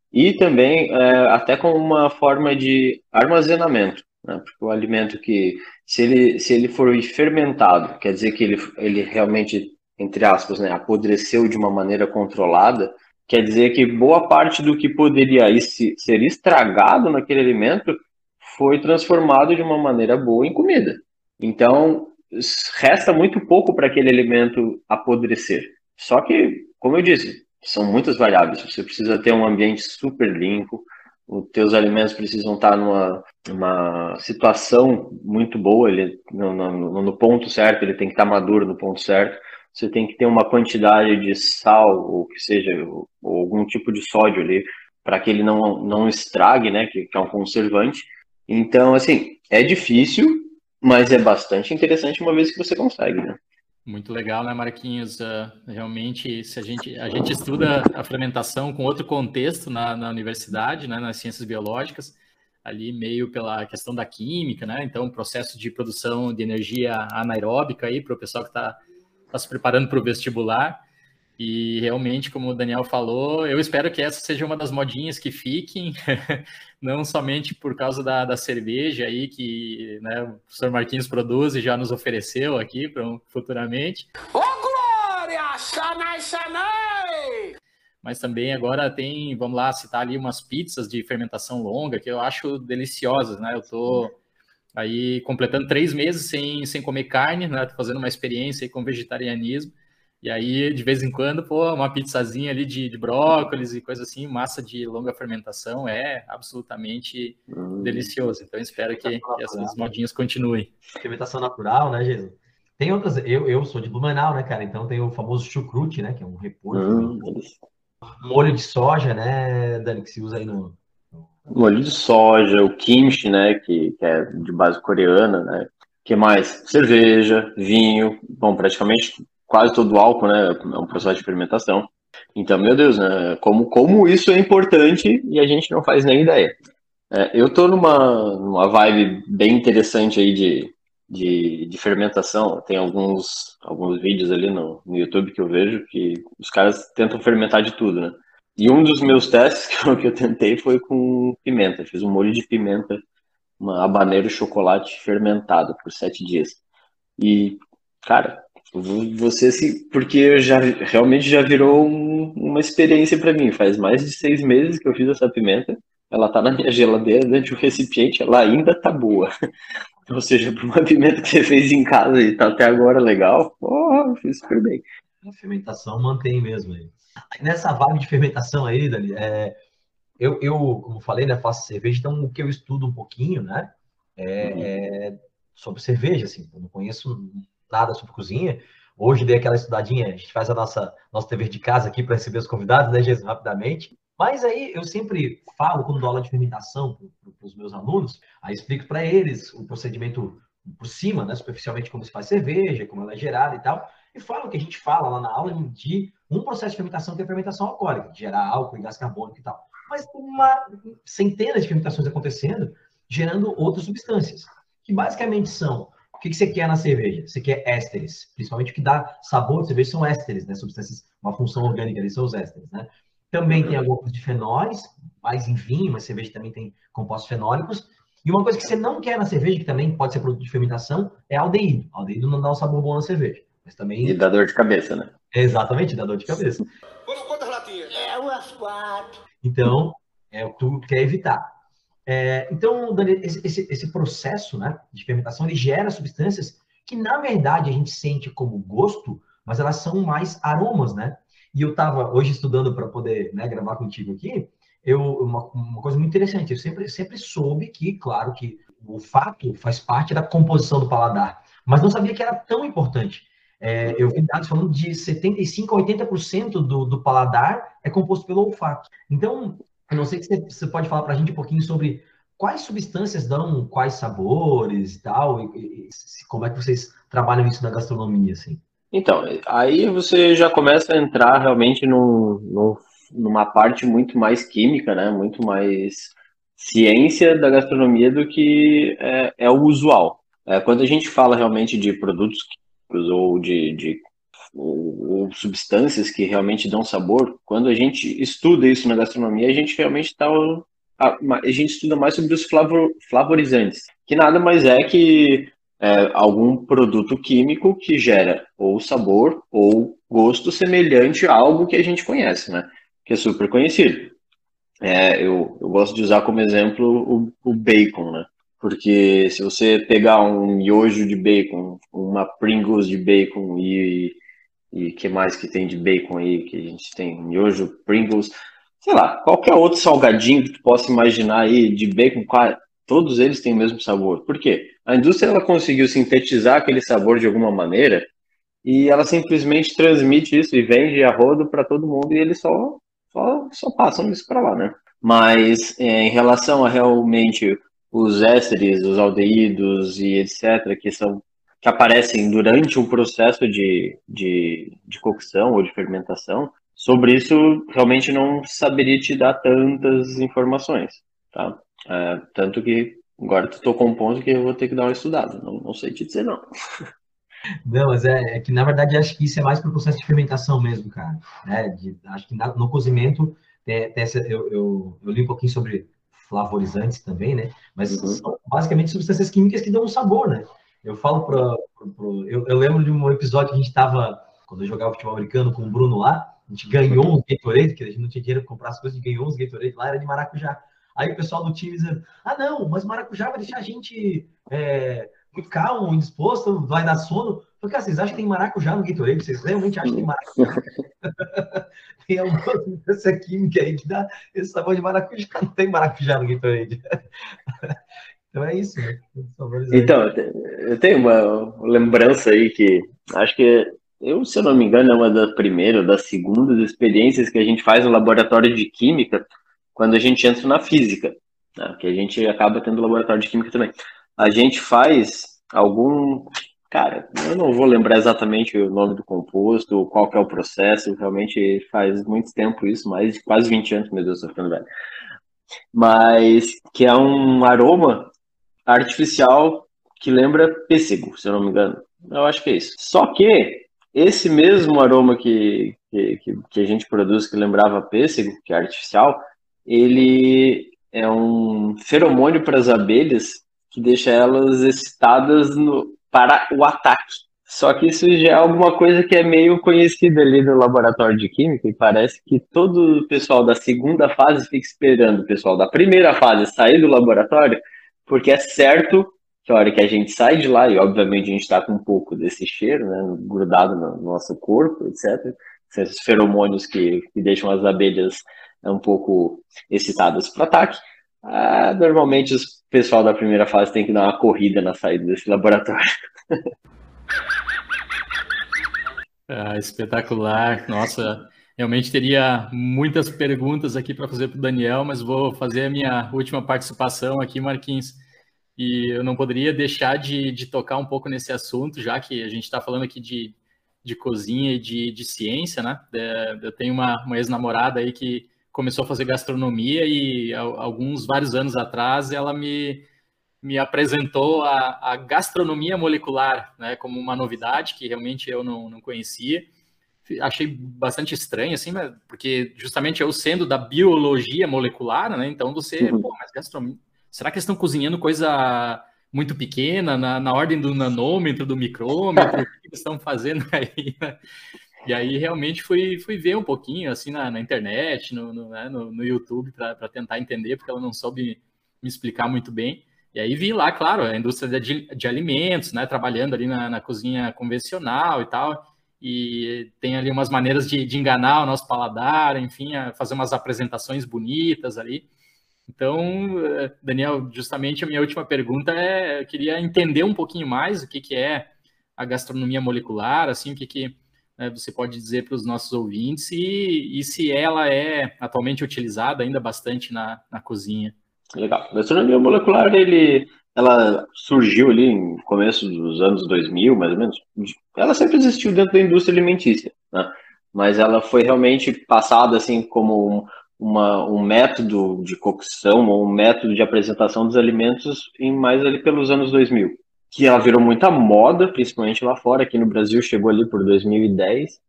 [SPEAKER 3] e também é, até com uma forma de armazenamento. Né? Porque o alimento que, se ele, se ele for fermentado, quer dizer que ele, ele realmente, entre aspas, né, apodreceu de uma maneira controlada, quer dizer que boa parte do que poderia ser estragado naquele alimento foi transformado de uma maneira boa em comida. Então, resta muito pouco para aquele alimento apodrecer. Só que, como eu disse, são muitas variáveis. Você precisa ter um ambiente super limpo, os teus alimentos precisam estar numa, numa situação muito boa, ele, no, no, no, ponto certo, ele tem que estar maduro no ponto certo. Você tem que ter uma quantidade de sal, ou que seja, ou, algum tipo de sódio ali, para que ele não, não estrague, né, que, que é um conservante. Então, assim, é difícil, mas é bastante interessante uma vez que você consegue, né?
[SPEAKER 2] Muito legal, né, Marquinhos? Uh, realmente, se a gente, a gente estuda a fermentação com outro contexto na, na universidade, né, nas ciências biológicas, ali meio pela questão da química, né? Então, processo de produção de energia anaeróbica aí para o pessoal que está tá se preparando para o vestibular. E realmente, como o Daniel falou, eu espero que essa seja uma das modinhas que fiquem, não somente por causa da, da cerveja aí que né, o professor Marquinhos produz e já nos ofereceu aqui pra, futuramente. Ô, Glória! Xanai, Xanai! Mas também agora tem, vamos lá, citar ali umas pizzas de fermentação longa que eu acho deliciosas, né? Eu tô aí completando três meses sem, sem comer carne, né? Tô fazendo uma experiência com vegetarianismo. E aí, de vez em quando, pô, uma pizzazinha ali de, de brócolis e coisa assim, massa de longa fermentação é absolutamente hum. delicioso. Então, espero que, que essas modinhas continuem.
[SPEAKER 1] Fermentação natural, né, Jesus? Tem outras, eu, eu sou de Blumenau, né, cara? Então tem o famoso chucrute, né, que é um repolho. Hum. Molho de soja, né, Dani, que se usa aí no...
[SPEAKER 3] Molho de soja, o kimchi, né, que, que é de base coreana, né? que mais? Cerveja, vinho, bom, praticamente quase todo álcool, né? É um processo de fermentação. Então, meu Deus, né? Como, como isso é importante e a gente não faz nem ideia. É, eu tô numa, numa vibe bem interessante aí de, de, de, fermentação. Tem alguns, alguns vídeos ali no, no YouTube que eu vejo que os caras tentam fermentar de tudo, né? E um dos meus testes que eu, que eu tentei foi com pimenta. Fiz um molho de pimenta, uma habanero chocolate fermentado por sete dias. E, cara, você se. Porque já realmente já virou um, uma experiência para mim. Faz mais de seis meses que eu fiz essa pimenta. Ela tá na minha geladeira dentro de um recipiente, ela ainda tá boa. Ou seja, para uma pimenta que você fez em casa e tá até agora legal, oh, fiz super bem.
[SPEAKER 1] A fermentação mantém mesmo aí. Nessa vibe de fermentação aí, Dani, é, eu, eu, como falei, né, faço cerveja, então o que eu estudo um pouquinho, né, é, uhum. é sobre cerveja, assim, eu não conheço nada sobre cozinha. Hoje dei aquela estudadinha, a gente faz a nossa nosso dever de casa aqui para receber os convidados, né, Jesus, rapidamente. Mas aí eu sempre falo, quando dou aula de fermentação para os meus alunos, aí explico para eles o procedimento por cima, né, superficialmente como se faz cerveja, como ela é gerada e tal, e falo que a gente fala lá na aula de um processo de fermentação que é a fermentação alcoólica, gerar álcool e gás carbônico e tal. Mas uma centenas de fermentações acontecendo, gerando outras substâncias, que basicamente são que, que você quer na cerveja? Você quer ésteres. Principalmente o que dá sabor de cerveja são ésteres, né? Substâncias, uma função orgânica ali são os ésteres, né? Também tem alguns de fenóis, mais em vinho, mas cerveja também tem compostos fenólicos. E uma coisa que você não quer na cerveja, que também pode ser produto de fermentação, é aldeído. Aldeído não dá um sabor bom na cerveja. Mas também...
[SPEAKER 3] E dá dor de cabeça, né?
[SPEAKER 1] exatamente, dá dor de cabeça. quantas latinhas? É, umas quatro. Então, é o que tu quer evitar. É, então, Dani, esse, esse, esse, processo né, de fermentação ele gera substâncias que, na verdade, a gente sente como gosto, mas elas são mais aromas, né? E eu estava hoje estudando para poder né, gravar contigo aqui, eu, uma, uma, coisa muito interessante, eu sempre, sempre soube que, claro, que o fato faz parte da composição do paladar, mas não sabia que era tão importante. É, eu vi dados falando de 75% a 80% do, do paladar é composto pelo olfato. Então, eu não sei se você pode falar para a gente um pouquinho sobre quais substâncias dão quais sabores e tal, e, e, como é que vocês trabalham isso na gastronomia, assim.
[SPEAKER 3] Então, aí você já começa a entrar realmente num, num, numa parte muito mais química, né? Muito mais ciência da gastronomia do que é, é o usual. É, quando a gente fala realmente de produtos ou de, de ou, ou, substâncias que realmente dão sabor, quando a gente estuda isso na gastronomia, a gente realmente está a, a gente estuda mais sobre os flavor, flavorizantes, que nada mais é que é, algum produto químico que gera ou sabor ou gosto semelhante a algo que a gente conhece, né? Que é super conhecido. É, eu, eu gosto de usar como exemplo o, o bacon, né? Porque se você pegar um miojo de bacon, uma Pringles de bacon e e que mais que tem de bacon aí que a gente tem miojo, Pringles, sei lá, qualquer outro salgadinho que tu possa imaginar aí de bacon, todos eles têm o mesmo sabor. Por quê? A indústria ela conseguiu sintetizar aquele sabor de alguma maneira e ela simplesmente transmite isso e vende a rodo para todo mundo e eles só, só, só passam isso para lá, né? Mas é, em relação a realmente os ésteres, os aldeídos e etc., que são que aparecem durante um processo de, de, de cocção ou de fermentação, sobre isso realmente não saberia te dar tantas informações, tá? É, tanto que agora tu tocou um ponto que eu vou ter que dar uma estudada, não, não sei te dizer não.
[SPEAKER 1] Não, mas é, é, que na verdade acho que isso é mais para o processo de fermentação mesmo, cara. Né? De, acho que no cozimento, tem essa, eu, eu, eu, li um pouquinho sobre flavorizantes também, né? Mas uhum. são basicamente substâncias químicas que dão um sabor, né? Eu falo para. Eu, eu, lembro de um episódio que a gente estava, quando eu jogava futebol americano com o Bruno lá, a gente ganhou uns Gatorade, que a gente não tinha dinheiro para comprar as coisas, a gente ganhou uns Gatorade lá, era de maracujá. Aí o pessoal do time dizendo: ah, não, mas maracujá vai deixar a gente é, calmo, indisposto, vai dar sono. Falei, cara, vocês acham que tem maracujá no Gatorade? Vocês realmente acham que tem maracujá? tem alguma substância química aí que dá esse sabor de maracujá. Não tem maracujá no Gatorade. Então é isso, né?
[SPEAKER 3] Então, eu tenho uma lembrança aí que acho que eu, se eu não me engano, é uma das primeiras das segundas experiências que a gente faz no laboratório de química quando a gente entra na física, né? que a gente acaba tendo laboratório de química também. A gente faz algum. Cara, eu não vou lembrar exatamente o nome do composto, qual que é o processo, realmente faz muito tempo isso, mais de quase 20 anos, meu Deus, tô ficando velho. Mas que é um aroma artificial que lembra pêssego, se eu não me engano. Eu acho que é isso. Só que esse mesmo aroma que, que, que a gente produz, que lembrava pêssego, que é artificial, ele é um feromônio para as abelhas que deixa elas excitadas no, para o ataque. Só que isso já é alguma coisa que é meio conhecida ali no laboratório de química e parece que todo o pessoal da segunda fase fica esperando o pessoal da primeira fase sair do laboratório porque é certo que a hora que a gente sai de lá, e obviamente a gente está com um pouco desse cheiro, né, grudado no nosso corpo, etc., esses feromônios que, que deixam as abelhas um pouco excitadas para o ataque, ah, normalmente o pessoal da primeira fase tem que dar uma corrida na saída desse laboratório.
[SPEAKER 2] Ah, espetacular, nossa, realmente teria muitas perguntas aqui para fazer para o Daniel, mas vou fazer a minha última participação aqui, Marquinhos. E eu não poderia deixar de, de tocar um pouco nesse assunto, já que a gente está falando aqui de, de cozinha e de, de ciência, né? É, eu tenho uma, uma ex-namorada aí que começou a fazer gastronomia e alguns, vários anos atrás, ela me, me apresentou a, a gastronomia molecular, né? Como uma novidade que realmente eu não, não conhecia achei bastante estranho, assim, porque justamente eu sendo da biologia molecular, né? Então você, uhum. pô, mas gastronomia, será que eles estão cozinhando coisa muito pequena, na, na ordem do nanômetro, do micrômetro, o que eles estão fazendo aí, né? E aí realmente fui, fui ver um pouquinho, assim, na, na internet, no, no, né, no, no YouTube, para tentar entender, porque ela não soube me explicar muito bem. E aí vi lá, claro, a indústria de, de alimentos, né, trabalhando ali na, na cozinha convencional e tal, e tem ali umas maneiras de, de enganar o nosso paladar, enfim, fazer umas apresentações bonitas ali. Então, Daniel, justamente a minha última pergunta é, eu queria entender um pouquinho mais o que, que é a gastronomia molecular, assim, o que, que né, você pode dizer para os nossos ouvintes e, e se ela é atualmente utilizada ainda bastante na, na cozinha.
[SPEAKER 3] Legal. A gastronomia molecular, ele, ela surgiu ali no começo dos anos 2000, mais ou menos. Ela sempre existiu dentro da indústria alimentícia, né? mas ela foi realmente passada assim como um, uma, um método de cocção ou um método de apresentação dos alimentos em mais ali pelos anos 2000, que ela virou muita moda, principalmente lá fora, aqui no Brasil chegou ali por 2010,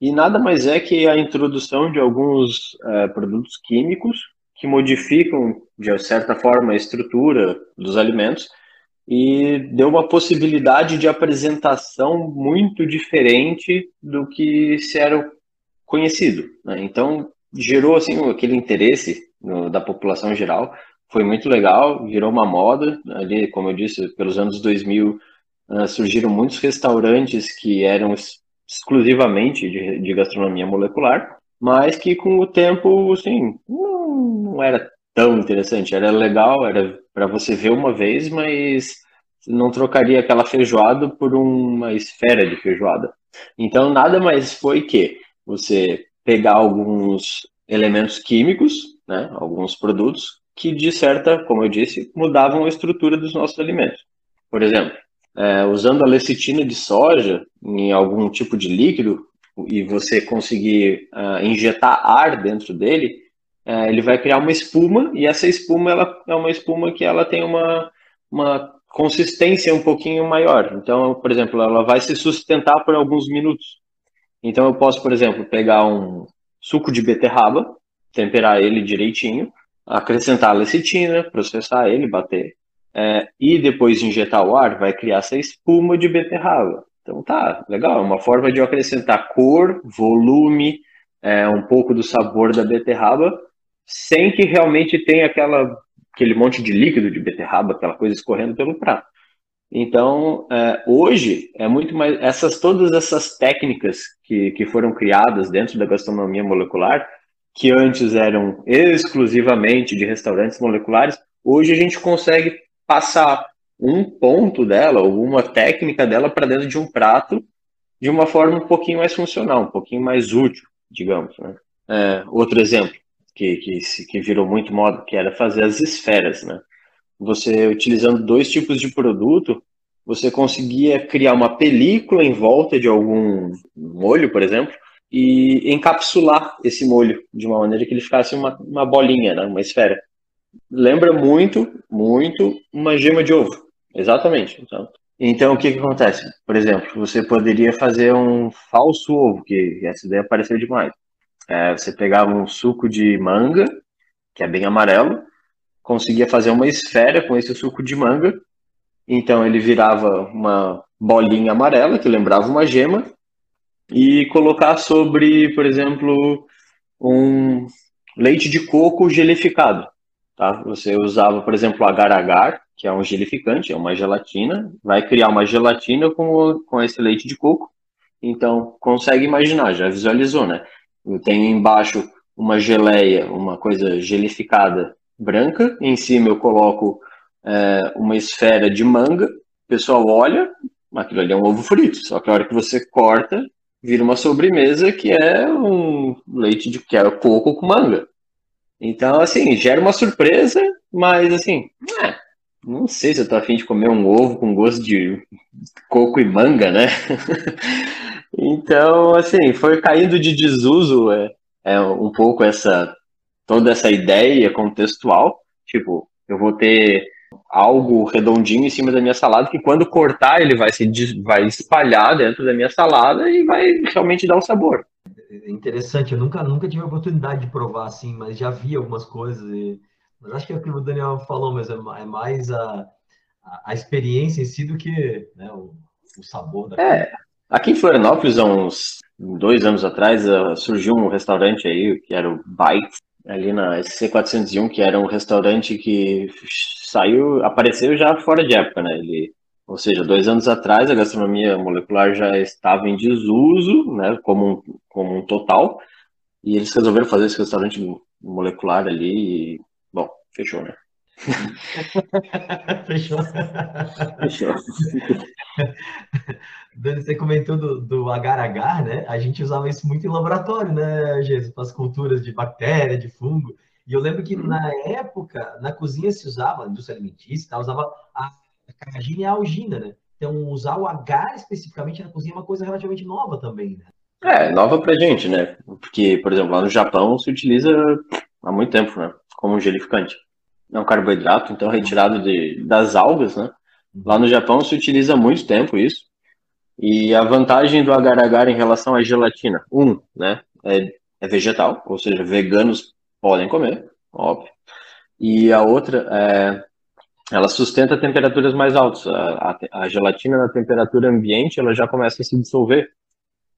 [SPEAKER 3] e nada mais é que a introdução de alguns é, produtos químicos que modificam, de certa forma, a estrutura dos alimentos e deu uma possibilidade de apresentação muito diferente do que se era conhecido. Né? Então, gerou assim aquele interesse no, da população geral, foi muito legal, virou uma moda. Ali, como eu disse, pelos anos 2000 uh, ah, surgiram muitos restaurantes que eram exclusivamente de, de gastronomia molecular, mas que com o tempo, assim, não, não era tão interessante. Era legal, era para você ver uma vez, mas não trocaria aquela feijoada por uma esfera de feijoada. Então, nada mais foi que você pegar alguns elementos químicos, né, alguns produtos, que de certa, como eu disse, mudavam a estrutura dos nossos alimentos. Por exemplo, é, usando a lecitina de soja em algum tipo de líquido e você conseguir uh, injetar ar dentro dele, uh, ele vai criar uma espuma e essa espuma ela é uma espuma que ela tem uma, uma consistência um pouquinho maior. Então, por exemplo, ela vai se sustentar por alguns minutos. Então, eu posso, por exemplo, pegar um suco de beterraba, temperar ele direitinho, acrescentar a lecitina, processar ele, bater, é, e depois injetar o ar, vai criar essa espuma de beterraba. Então tá, legal, é uma forma de eu acrescentar cor, volume, é, um pouco do sabor da beterraba, sem que realmente tenha aquela, aquele monte de líquido de beterraba, aquela coisa escorrendo pelo prato. Então, é, hoje é muito mais essas todas essas técnicas que, que foram criadas dentro da gastronomia molecular, que antes eram exclusivamente de restaurantes moleculares, hoje a gente consegue passar um ponto dela, ou uma técnica dela para dentro de um prato de uma forma um pouquinho mais funcional, um pouquinho mais útil, digamos. Né? É, outro exemplo que, que, que virou muito moda, que era fazer as esferas, né? Você utilizando dois tipos de produto, você conseguia criar uma película em volta de algum molho, por exemplo, e encapsular esse molho de uma maneira que ele ficasse uma, uma bolinha, né? uma esfera lembra muito, muito uma gema de ovo. Exatamente. Então, então o que, que acontece? Por exemplo, você poderia fazer um falso ovo, que essa ideia apareceu demais. É, você pegava um suco de manga, que é bem amarelo, conseguia fazer uma esfera com esse suco de manga, então ele virava uma bolinha amarela, que lembrava uma gema, e colocar sobre, por exemplo, um leite de coco gelificado. Tá? Você usava, por exemplo, agar-agar, que é um gelificante, é uma gelatina, vai criar uma gelatina com, com esse leite de coco. Então, consegue imaginar, já visualizou, né? Eu tenho embaixo uma geleia, uma coisa gelificada branca, em cima eu coloco é, uma esfera de manga, o pessoal olha, aquilo ali é um ovo frito, só que a hora que você corta, vira uma sobremesa que é um leite de que é coco com manga. Então, assim, gera uma surpresa, mas assim, é, não sei se eu tô afim de comer um ovo com gosto de coco e manga, né? então, assim, foi caindo de desuso é, é, um pouco essa toda essa ideia contextual. Tipo, eu vou ter algo redondinho em cima da minha salada que quando cortar ele vai se vai espalhar dentro da minha salada e vai realmente dar um sabor
[SPEAKER 1] interessante. Eu nunca, nunca tive a oportunidade de provar assim, mas já vi algumas coisas. E... Mas acho que é o que o Daniel falou, mas é, é mais a, a experiência em si do que né, o, o, sabor da
[SPEAKER 3] É, aqui em Florianópolis, há uns dois anos atrás, uh, surgiu um restaurante aí, que era o Bite, ali na SC401, que era um restaurante que saiu, apareceu já fora de época, né? Ele ou seja, dois anos atrás a gastronomia molecular já estava em desuso, né, como um, como um total, e eles resolveram fazer esse restaurante molecular ali e, bom, fechou, né?
[SPEAKER 1] fechou. Fechou. Dani, você comentou do, do agar-agar, né? A gente usava isso muito em laboratório, né, Jesus? Para as culturas de bactéria, de fungo. E eu lembro que uhum. na época, na cozinha se usava, indústria alimentícia, usava a carragina e a algina, né? Então, usar o H especificamente na cozinha é uma coisa relativamente nova também, né?
[SPEAKER 3] É, nova pra gente, né? Porque, por exemplo, lá no Japão se utiliza há muito tempo, né? Como um gelificante. É um carboidrato, então, retirado de, das algas, né? Lá no Japão se utiliza há muito tempo isso. E a vantagem do agar-agar em relação à gelatina, um, né? É, é vegetal, ou seja, veganos podem comer. óbvio. E a outra, é, ela sustenta temperaturas mais altas. A, a, a, gelatina na temperatura ambiente, ela já começa a se dissolver,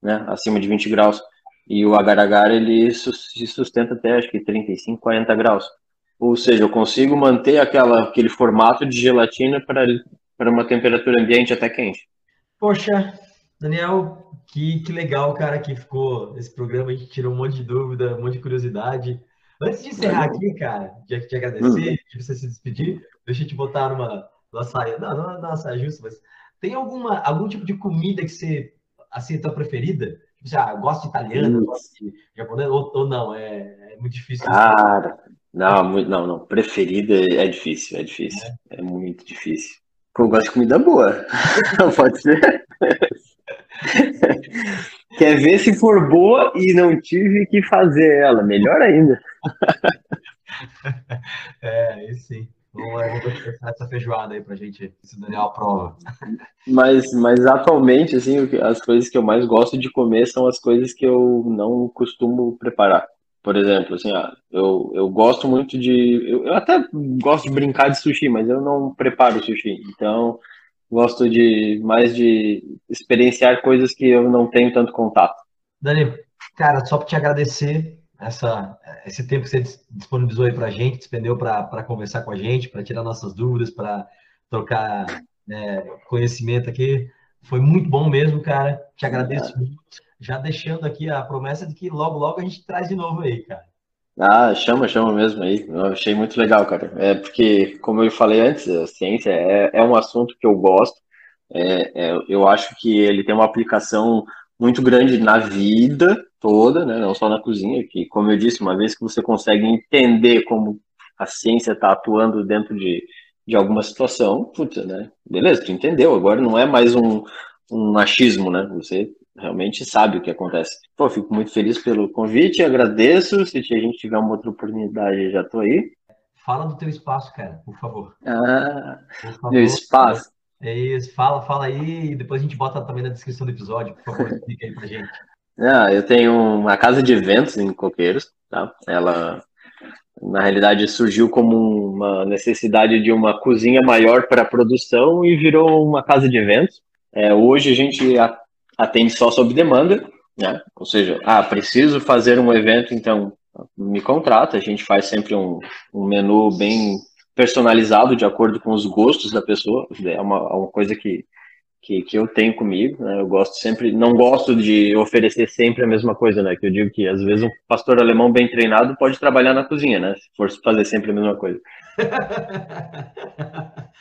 [SPEAKER 3] né, acima de 20 graus. E o agar-agar, ele se sustenta até, acho que 35, 40 graus. Ou seja, eu consigo manter aquela, aquele formato de gelatina para, para uma temperatura ambiente até quente.
[SPEAKER 1] Poxa, Daniel, que, que legal, cara, que ficou esse programa. A gente tirou um monte de dúvida, um monte de curiosidade. Antes de encerrar aqui, cara, de te agradecer, uhum. de você se despedir, deixa eu te botar numa, numa saia. Não, não, não saia justa, mas tem alguma, algum tipo de comida que você, assim, é tua preferida? Tipo, já assim, ah, gosto de italiano, gosto de japonês, ou, ou não? É, é, muito difícil.
[SPEAKER 3] Cara, não, não, não. Preferida é difícil, é difícil. É, é muito difícil. Eu gosto de comida boa. Pode ser. Quer ver se for boa e não tive que fazer ela? Melhor ainda.
[SPEAKER 1] é, aí sim. Vamos começar essa feijoada aí pra gente, se o Daniel aprova.
[SPEAKER 3] Mas, mas atualmente, assim, as coisas que eu mais gosto de comer são as coisas que eu não costumo preparar. Por exemplo, assim, ah, eu, eu gosto muito de. Eu, eu até gosto de brincar de sushi, mas eu não preparo sushi. Então, gosto de mais de experienciar coisas que eu não tenho tanto contato.
[SPEAKER 1] Dani, cara, só para te agradecer essa, esse tempo que você disponibilizou aí para a gente, despendeu para conversar com a gente, para tirar nossas dúvidas, para trocar né, conhecimento aqui. Foi muito bom mesmo, cara. Te agradeço muito. Já deixando aqui a promessa de que logo, logo a gente traz de novo aí, cara.
[SPEAKER 3] Ah, chama, chama mesmo aí. Eu achei muito legal, cara. É porque, como eu falei antes, a ciência é, é um assunto que eu gosto. É, é, eu acho que ele tem uma aplicação muito grande na vida toda, né? não só na cozinha, que, como eu disse, uma vez que você consegue entender como a ciência está atuando dentro de, de alguma situação, putz, né? Beleza, tu entendeu. Agora não é mais um, um achismo, né? Você realmente sabe o que acontece. Pô, fico muito feliz pelo convite, agradeço. Se a gente tiver uma outra oportunidade, já tô aí.
[SPEAKER 1] Fala do teu espaço, cara, por favor.
[SPEAKER 3] Ah, por favor, meu espaço.
[SPEAKER 1] É isso, fala, fala aí e depois a gente bota também na descrição do episódio, por favor, explica aí pra gente.
[SPEAKER 3] Ah, eu tenho uma casa de eventos em Coqueiros, tá? Ela, na realidade, surgiu como uma necessidade de uma cozinha maior para produção e virou uma casa de eventos. É, hoje a gente atende só sob demanda, né? Ou seja, ah, preciso fazer um evento, então me contrata. A gente faz sempre um, um menu bem personalizado de acordo com os gostos da pessoa. É uma, uma coisa que, que, que eu tenho comigo. Né? Eu gosto sempre, não gosto de oferecer sempre a mesma coisa, né? Que eu digo que às vezes um pastor alemão bem treinado pode trabalhar na cozinha, né? Se for fazer sempre a mesma coisa.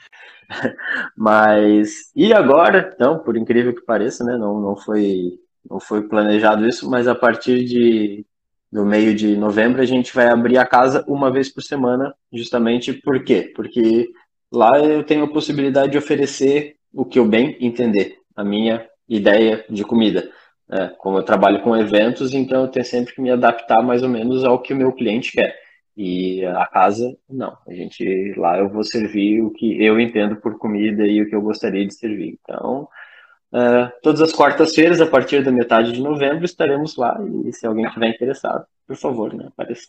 [SPEAKER 3] Mas e agora, então, por incrível que pareça, né, não, não foi não foi planejado isso, mas a partir de do meio de novembro a gente vai abrir a casa uma vez por semana, justamente por quê? Porque lá eu tenho a possibilidade de oferecer o que eu bem entender, a minha ideia de comida. É, como eu trabalho com eventos, então eu tenho sempre que me adaptar mais ou menos ao que o meu cliente quer. E a casa, não. A gente lá eu vou servir o que eu entendo por comida e o que eu gostaria de servir. Então, uh, todas as quartas-feiras, a partir da metade de novembro, estaremos lá. E se alguém estiver interessado, por favor, né, apareça.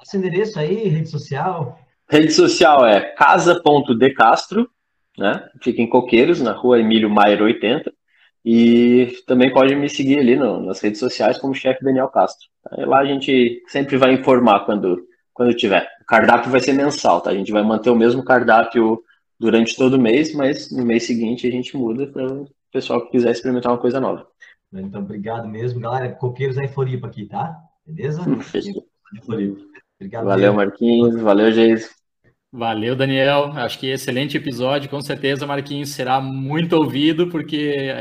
[SPEAKER 1] Esse endereço aí, rede social?
[SPEAKER 3] Rede social é casa.decastro, né? Fica em Coqueiros, na rua Emílio Maier 80. E também pode me seguir ali no, nas redes sociais como chefe Daniel Castro. Lá a gente sempre vai informar quando quando tiver. O cardápio vai ser mensal, tá? A gente vai manter o mesmo cardápio durante todo o mês, mas no mês seguinte a gente muda para o pessoal que quiser experimentar uma coisa nova.
[SPEAKER 1] Então, obrigado mesmo. Galera, coqueiros é em Floripa aqui, tá? Beleza?
[SPEAKER 3] Obrigado. Valeu, Marquinhos. Valeu, Geis.
[SPEAKER 2] Valeu, Daniel. Acho que excelente episódio. Com certeza, Marquinhos será muito ouvido, porque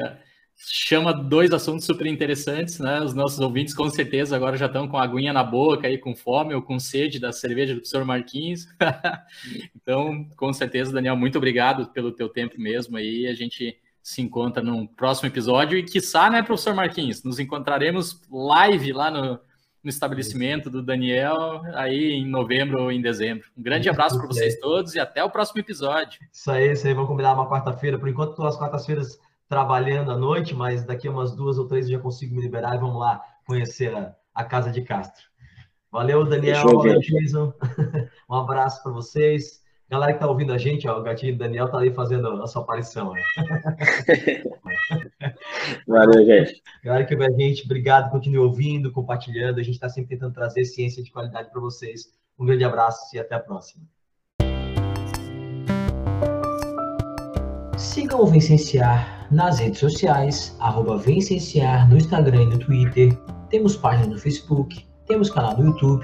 [SPEAKER 2] chama dois assuntos super interessantes, né? Os nossos ouvintes com certeza agora já estão com a aguinha na boca aí com fome ou com sede da cerveja do professor Marquinhos. então, com certeza, Daniel, muito obrigado pelo teu tempo mesmo aí. A gente se encontra num próximo episódio e quiçá, né, professor Marquinhos, nos encontraremos live lá no, no estabelecimento do Daniel aí em novembro ou em dezembro. Um grande abraço para vocês todos e até o próximo episódio.
[SPEAKER 1] Isso aí, isso aí. Vamos combinar uma quarta-feira. Por enquanto, as quartas-feiras trabalhando à noite, mas daqui a umas duas ou três eu já consigo me liberar e vamos lá conhecer a, a Casa de Castro. Valeu, Daniel. Valeu, Jason. um abraço para vocês. Galera que tá ouvindo a gente, ó, o gatinho Daniel tá ali fazendo a sua aparição. Né?
[SPEAKER 3] Valeu, gente.
[SPEAKER 1] Galera que vê a gente, obrigado, continue ouvindo, compartilhando. A gente está sempre tentando trazer ciência de qualidade para vocês. Um grande abraço e até a próxima. Sigam o Vencenciar nas redes sociais, arroba Vencenciar no Instagram e no Twitter. Temos página no Facebook, temos canal no YouTube.